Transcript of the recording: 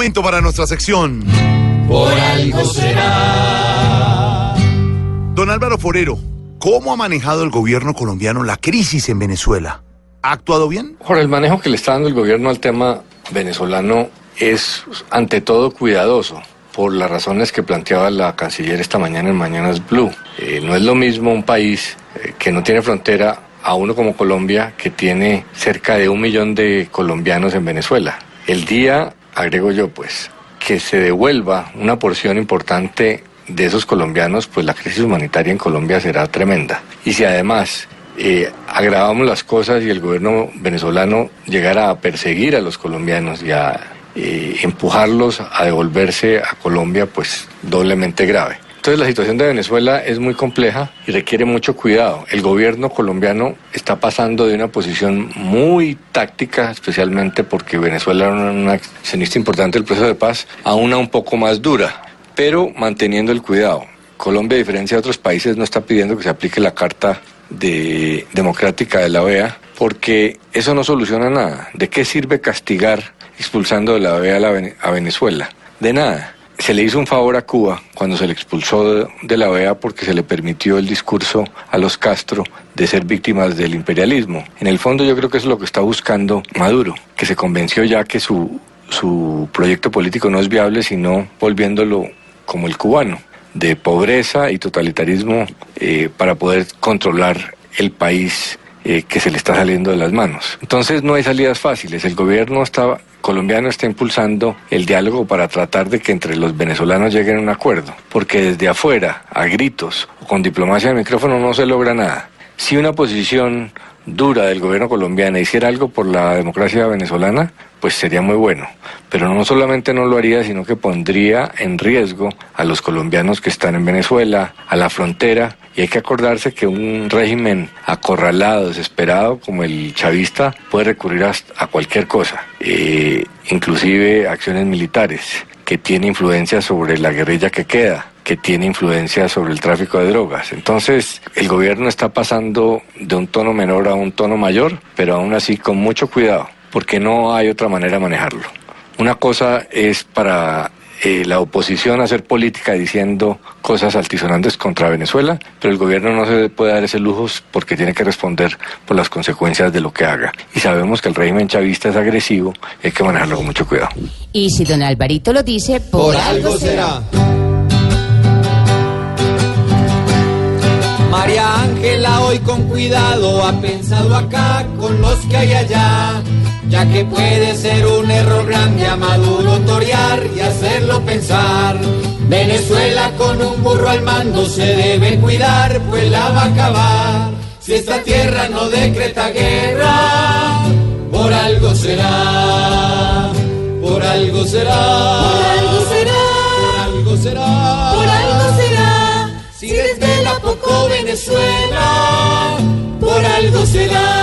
Momento para nuestra sección. Por algo será. Don Álvaro Forero, ¿cómo ha manejado el gobierno colombiano la crisis en Venezuela? ¿Ha actuado bien? Por el manejo que le está dando el gobierno al tema venezolano es ante todo cuidadoso por las razones que planteaba la canciller esta mañana en Mañanas Blue. Eh, no es lo mismo un país eh, que no tiene frontera a uno como Colombia que tiene cerca de un millón de colombianos en Venezuela. El día, agrego yo pues, que se devuelva una porción importante de esos colombianos, pues la crisis humanitaria en Colombia será tremenda. Y si además eh, agravamos las cosas y el gobierno venezolano llegara a perseguir a los colombianos y a eh, empujarlos a devolverse a Colombia, pues doblemente grave. Entonces la situación de Venezuela es muy compleja y requiere mucho cuidado. El gobierno colombiano está pasando de una posición muy táctica, especialmente porque Venezuela era una accionista importante del proceso de paz, a una un poco más dura, pero manteniendo el cuidado. Colombia, a diferencia de otros países, no está pidiendo que se aplique la Carta de Democrática de la OEA, porque eso no soluciona nada. ¿De qué sirve castigar expulsando de la OEA a Venezuela? De nada se le hizo un favor a Cuba cuando se le expulsó de la OEA porque se le permitió el discurso a los Castro de ser víctimas del imperialismo. En el fondo yo creo que eso es lo que está buscando Maduro, que se convenció ya que su, su proyecto político no es viable sino volviéndolo como el cubano, de pobreza y totalitarismo eh, para poder controlar el país eh, que se le está saliendo de las manos. Entonces no hay salidas fáciles. El gobierno está, colombiano está impulsando el diálogo para tratar de que entre los venezolanos lleguen a un acuerdo, porque desde afuera, a gritos o con diplomacia de micrófono no se logra nada. Si una posición dura del gobierno colombiano hiciera algo por la democracia venezolana, pues sería muy bueno. Pero no solamente no lo haría, sino que pondría en riesgo a los colombianos que están en Venezuela, a la frontera, y hay que acordarse que un régimen acorralado, desesperado como el chavista puede recurrir a, cualquier cosa, eh, inclusive acciones militares, que tiene influencia sobre la guerrilla que queda que tiene influencia sobre el tráfico de drogas. Entonces, el gobierno está pasando de un tono menor a un tono mayor, pero aún así con mucho cuidado, porque no hay otra manera de manejarlo. Una cosa es para eh, la oposición hacer política diciendo cosas altisonantes contra Venezuela, pero el gobierno no se puede dar ese lujo porque tiene que responder por las consecuencias de lo que haga. Y sabemos que el régimen chavista es agresivo, hay que manejarlo con mucho cuidado. Y si don Alvarito lo dice, por, algo será. Hoy con cuidado ha pensado acá con los que hay allá, ya que puede ser un error grande a Maduro torear y hacerlo pensar. Venezuela con un burro al mando se debe cuidar, pues la va a acabar. Si esta tierra no decreta guerra, por algo será, por algo será, por algo será, por algo será, por algo será. Si desde la poco Venezuela, por algo será.